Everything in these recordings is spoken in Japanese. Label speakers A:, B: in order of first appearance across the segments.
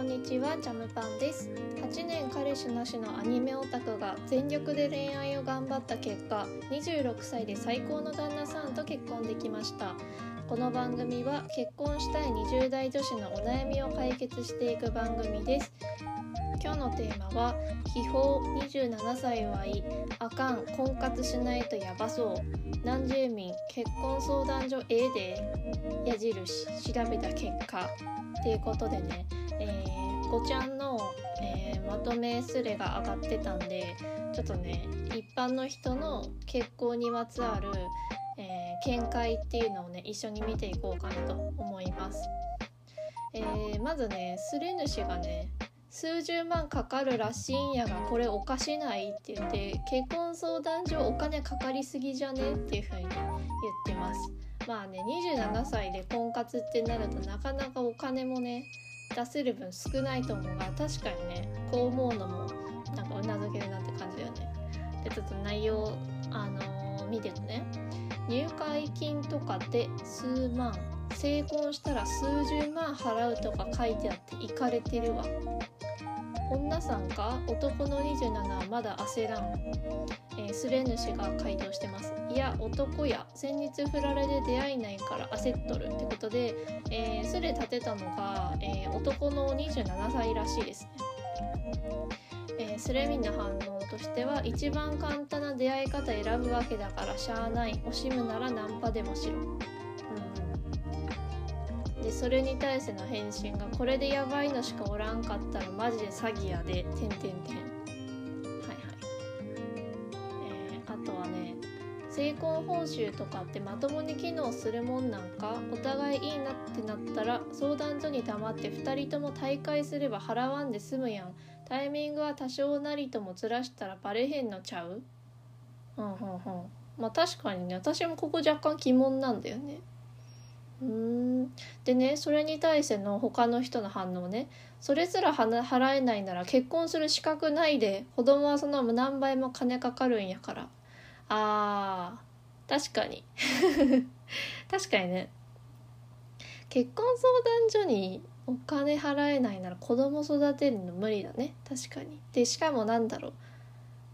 A: こんにちはジャムパンです。8年彼氏なしのアニメオタクが全力で恋愛を頑張った結果26歳で最高の旦那さんと結婚できました。この番組は結婚したい20代女子のお悩みを解決していく番組です。今日のテーマは秘宝27歳はいあかん婚活しないとやばそう南住民結婚相談所 A で矢印調べた結果。っていうことでね、えー、ごちゃんの、えー、まとめスレが上がってたんでちょっとね一般の人の結婚にまつわる、えー、見解っていうのをね一緒に見ていこうかなと思います。えー、まずねスレ主がね数十万かかるらしいんやがこれおかしないって言って結婚相談所お金かかりすぎじゃねっていう風に言ってますまあね27歳で婚活ってなるとなかなかお金もね出せる分少ないと思う。が確かにねこう思うのもなんかうなずけるなって感じだよね。でちょっと内容あのー、見てるね。入会金とかで数万成婚したら数十万払うとか書いてあって行かれてるわ。女さんか？男の27はまだ焦らん、えー、スレ主が回答してます。いや男や。先日振られで出会いないから焦っとるってことで、えー、スレ立てたのが、えー、男の27歳らしいですね、えー、スレミンの反応としては一番簡単な出会い方選ぶわけだからしゃあない。惜しむならナンパでもしろ。それに対しての返信が「これでやばいのしかおらんかったらマジで詐欺やで」てんてんてん。はいはい。えー、あとはね成婚報酬とかってまともに機能するもんなんか？お互いいいなってなったら相談所に黙って2人とも大会すれば払わんで済むやん。タイミングは多少なりともずらしたらバレへんのちゃう？うんうんうん。まあ確かにね私もここ若干疑問なんだよね。うん。でねそれに対しての他の人の反応ね。それすら払えないなら結婚する資格ないで子供はその何倍も金かかるんやから。あー確かに。確かにね。結婚相談所にお金払えないなら子供育てるの無理だね。確かに。でしかもなんだろう。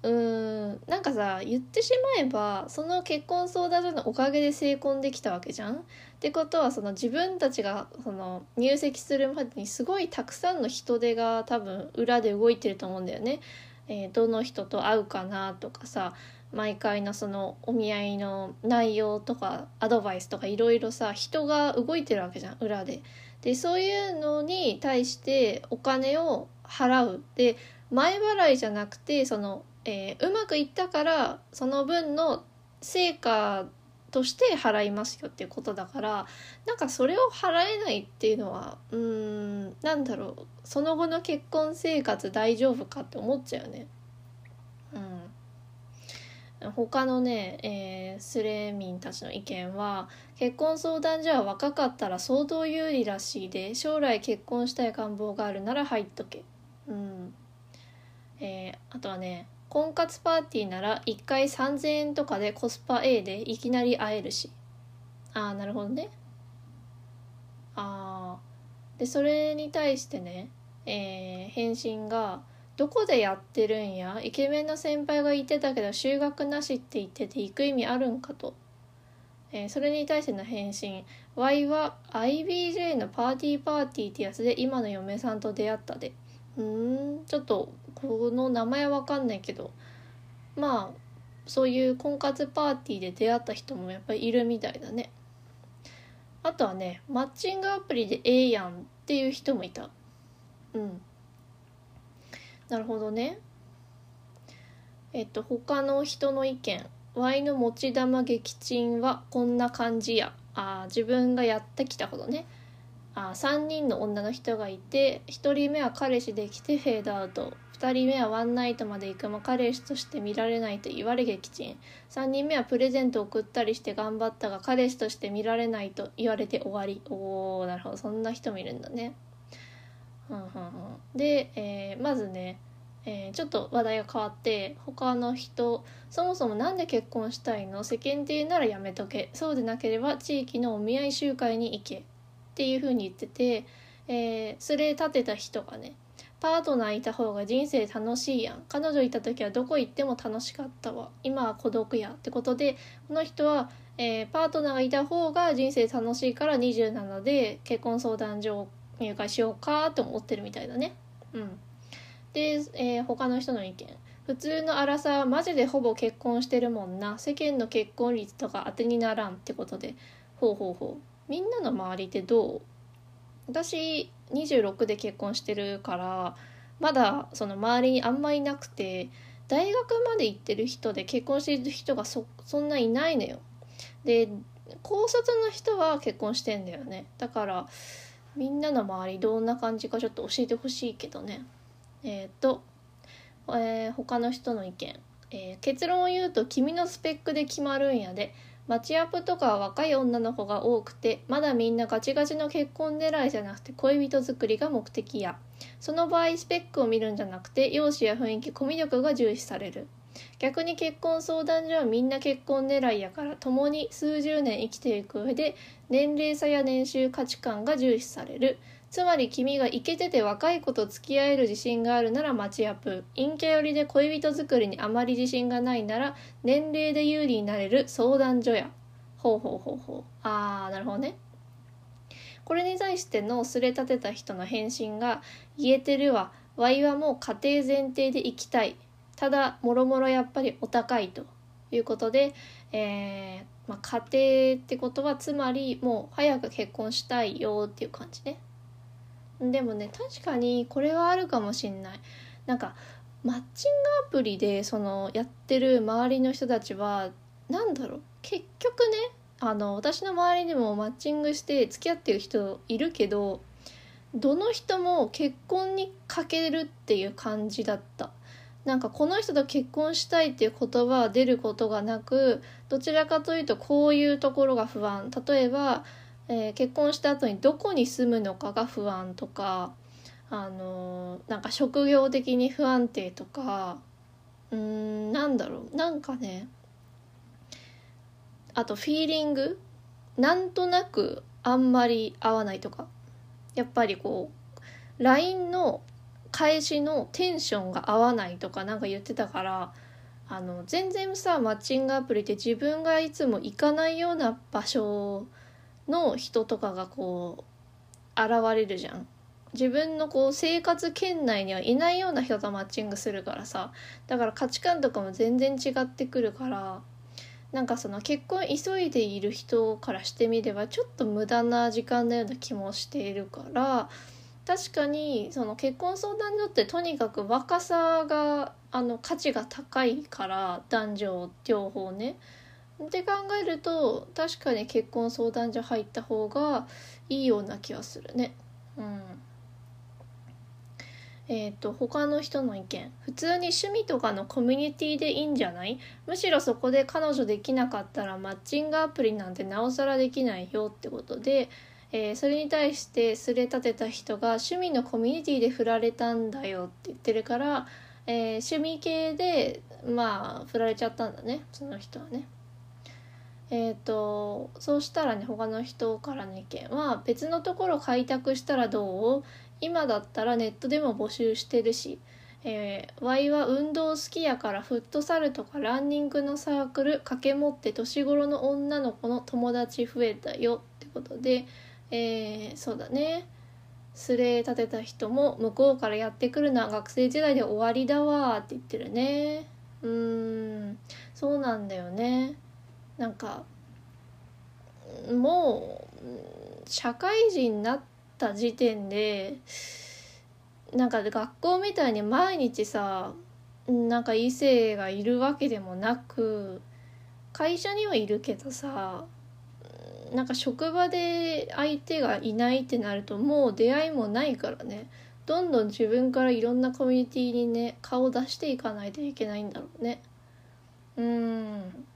A: うーんなんかさ言ってしまえばその結婚相談所のおかげで成婚できたわけじゃんってことはその自分たちがその入籍するまでにすごいたくさんの人手が多分裏で動いてると思うんだよね。えー、どの人と会うかなとかさ毎回のそのお見合いの内容とかアドバイスとかいろいろさ人が動いてるわけじゃん裏で。でそういうのに対してお金を払うで前払いじゃなくてそのえー、うまくいったからその分の成果として払いますよっていうことだからなんかそれを払えないっていうのはうーんなんだろうその後の結婚生活大丈夫かって思っちゃうよね。うん、他のね、えー、スレミンたちの意見は結婚相談所は若かったら相当有利らしいで将来結婚したい願望があるなら入っとけ。うんえー、あとはね婚活パーティーなら1回3000円とかでコスパ A でいきなり会えるし。ああなるほどね。ああでそれに対してね、えー、返信が「どこでやってるんや？イケメンな先輩が言ってたけど修学なしって言ってて行く意味あるんかと」えー、それに対しての返信「Y は IBJ のパーティーパーティーってやつで今の嫁さんと出会ったで」うん。ちょっとこの名前わかんないけど。まあそういう婚活パーティーで出会った人もやっぱりいるみたいだね。あとはねマッチングアプリでええやんっていう人もいた。うん。なるほどね。えっと他の人の意見。Y の持ち玉撃沈はこんな感じや。あ自分がやってきたことね。あ3人の女の人がいて1人目は彼氏できてフェードアウト。2人目はワンナイトまで行くも彼氏として見られないと言われ撃沈3人目はプレゼント送ったりして頑張ったが彼氏として見られないと言われて終わり。おーなるほど。そんな人もいるんだね。うんうん、で、えー、まずね、えー、ちょっと話題が変わって他の人そもそも何で結婚したいの？世間っていうならやめとけ。そうでなければ地域のお見合い集会に行け。っていうふうに言っててえー、すれ立てた人がねパートナーいた方が人生楽しいやん。彼女いた時はどこ行っても楽しかったわ。今は孤独やってことでこの人は、えー、パートナーがいた方が人生楽しいから27で結婚相談所入会しようかと思ってるみたいだね。うん。で、えー、他の人の意見。普通の荒さはマジでほぼ結婚してるもんな。世間の結婚率とか当てにならんってことで。ほうほうほう。みんなの周りってどう？私26で結婚してるからまだその周りにあんまいなくて大学まで行ってる人で結婚してる人がそそんないないのよ。で高卒の人は結婚してんだよね。だからみんなの周りどんな感じかちょっと教えてほしいけどね。えっ、と、えー、他の人の意見、えー、結論を言うと君のスペックで決まるんやで。マチアップとかは若い女の子が多くてまだみんなガチガチの結婚狙いじゃなくて恋人作りが目的や。その場合スペックを見るんじゃなくて容姿や雰囲気コミュ力が重視される。逆に結婚相談所はみんな結婚狙いやから共に数十年生きていく上で年齢差や年収価値観が重視される。つまり君がイケてて若い子と付き合える自信があるならマチアップ。陰キャ寄りで恋人作りにあまり自信がないなら年齢で有利になれる相談所や。ほうほうほうほう。あーなるほどね。これに対してのすれ立てた人の返信が「言えてるわ。ワイはもう家庭前提で生きたい。ただもろもろやっぱりお高い」と。いうことで、えーまあ、家庭ってことはつまりもう早く結婚したいよっていう感じね。でもね確かにこれはあるかもしんない。なんかマッチングアプリでそのやってる周りの人たちは何だろう結局ねあの私の周りにもマッチングして付き合ってる人いるけどどの人も結婚にかけるっていう感じだった。なんかこの人と結婚したいっていう言葉は出ることがなくどちらかというとこういうところが不安。例えばえー、結婚した後にどこに住むのかが不安とか、あのー、なんか職業的に不安定とかうーんなんだろうなんかねあとフィーリングなんとなくあんまり合わないとかやっぱりこう LINE の返しのテンションが合わないとかなんか言ってたからあの全然さマッチングアプリって自分がいつも行かないような場所をの人とかがこう現れるじゃん。自分のこう生活圏内にはいないような人とマッチングするからさだから価値観とかも全然違ってくるからなんかその結婚急いでいる人からしてみればちょっと無駄な時間のような気もしているから確かにその結婚相談所ってとにかく若さがあの価値が高いから男女両方ね。って考えると確かに結婚相談所入った方がいいような気はするね。うんえーと、他の人の意見普通に趣味とかのコミュニティでいいんじゃない？むしろそこで彼女できなかったらマッチングアプリなんてなおさらできないよってことで、えー、それに対してすれ立てた人が趣味のコミュニティで振られたんだよって言ってるから、えー、趣味系でまあ振られちゃったんだねその人はね。えーと、そうしたらね他の人からの意見は別のところ開拓したらどう？今だったらネットでも募集してるし、えー、ワイは運動好きやからフットサルとかランニングのサークル掛け持って年頃の女の子の友達増えたよ。ってことで、えー、そうだね。すれ立てた人も向こうからやってくるのは学生時代で終わりだわって言ってるね。うーん。そうなんだよね。なんかもう社会人になった時点でなんか学校みたいに毎日さなんか異性がいるわけでもなく会社にはいるけどさなんか職場で相手がいないってなるともう出会いもないからね。どんどん自分からいろんなコミュニティにね顔を出していかないといけないんだろうね。うん。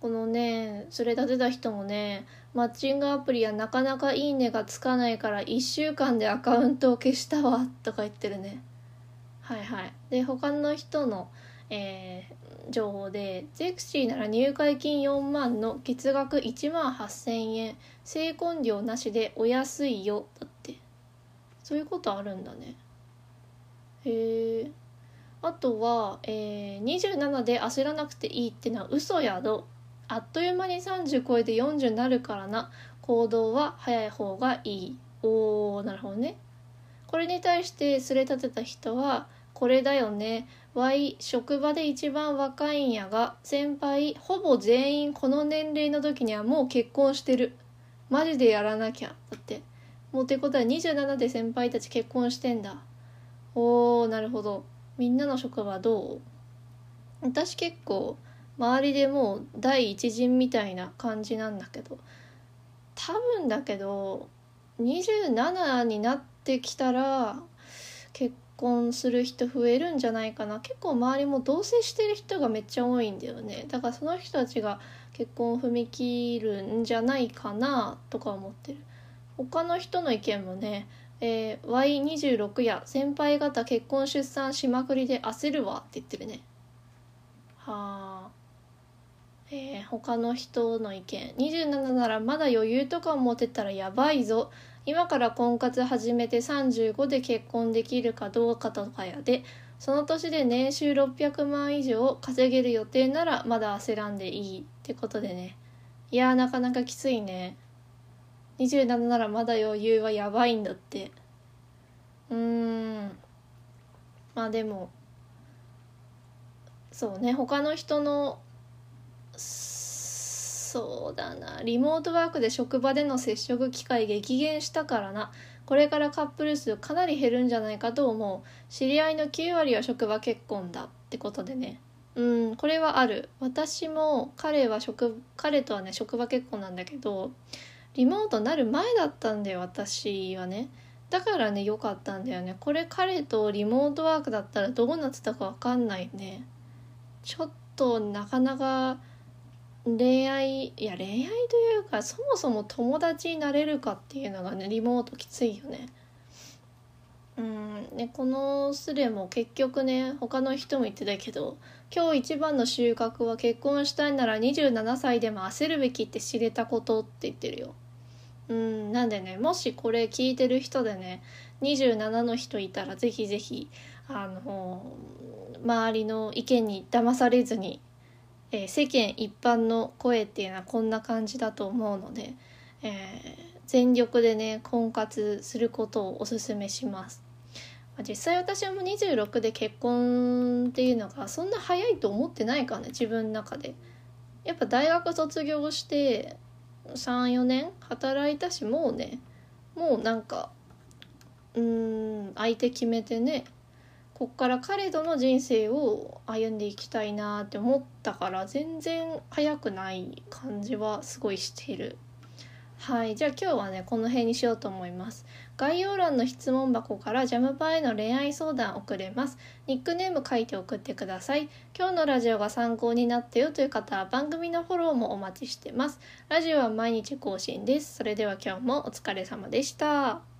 A: このねそれ立てた人もねマッチングアプリはなかなかいいねがつかないから1週間でアカウントを消したわとか言ってるね。はいはい。で他の人の、え情報でゼクシーなら入会金4万の月額1万8,000円成婚料なしでお安いよだって。そういうことあるんだね。へえあとは、えー、27で焦らなくていいってのは嘘やどあっという間に30超えて40になるからな。行動は早い方がいい。おーなるほどね。これに対してすれ立てた人はこれだよね。Y 職場で一番若いんやが先輩ほぼ全員この年齢の時にはもう結婚してる。マジでやらなきゃ。だってもうってことは27で先輩たち結婚してんだ。おーなるほど。みんなの職場どう？私結構周りでもう第一陣みたいな感じなんだけど多分だけど27になってきたら結婚する人増えるんじゃないかな。結構周りも同棲してる人がめっちゃ多いんだよね。だからその人たちが結婚を踏み切るんじゃないかなとか思ってる。他の人の意見もねえー、Y26 や先輩方結婚出産しまくりで焦るわって言ってるね。はあ。えー、他の人の意見。27ならまだ余裕とか持てたらやばいぞ。今から婚活始めて35で結婚できるかどうかとかやで。その年で年収600万以上稼げる予定ならまだ焦らんでいいってことでね。いやなかなかきついね。27ならまだ余裕はやばいんだって。うーん。まあでもそうね他の人のそうだな。リモートワークで職場での接触機会激減したからな。これからカップル数かなり減るんじゃないかと思う。知り合いの9割は職場結婚だ。ってことでね。うんこれはある。私も彼は職彼とはね職場結婚なんだけどリモートなる前だったんだよ私はね。だからね良かったんだよね。これ彼とリモートワークだったらどうなってたか分かんないね。ちょっとなかなか恋愛いや恋愛というかそもそも友達になれるかっていうのがねリモートきついよね。うんねこのスレも結局ね他の人も言ってたけど今日一番の収穫は結婚したいなら27歳でも焦るべきって知れたことって言ってるよ。うんなんでねもしこれ聞いてる人でね27の人いたらぜひぜひあの周りの意見に騙されずにえー、世間一般の声っていうのはこんな感じだと思うので、えー、全力でね婚活することをおすすめします。実際私はもう26で結婚っていうのがそんな早いと思ってないからね自分の中で。やっぱ大学卒業して34年働いたしもうねもうなんかうん相手決めてねこっから彼との人生を歩んでいきたいなって思ったから全然早くない感じはすごいしている。はいじゃあ今日はねこの辺にしようと思います。概要欄の質問箱からジャムパーへの恋愛相談送れます。ニックネーム書いて送ってください。今日のラジオが参考になったよという方は番組のフォローもお待ちしてます。ラジオは毎日更新です。それでは今日もお疲れ様でした。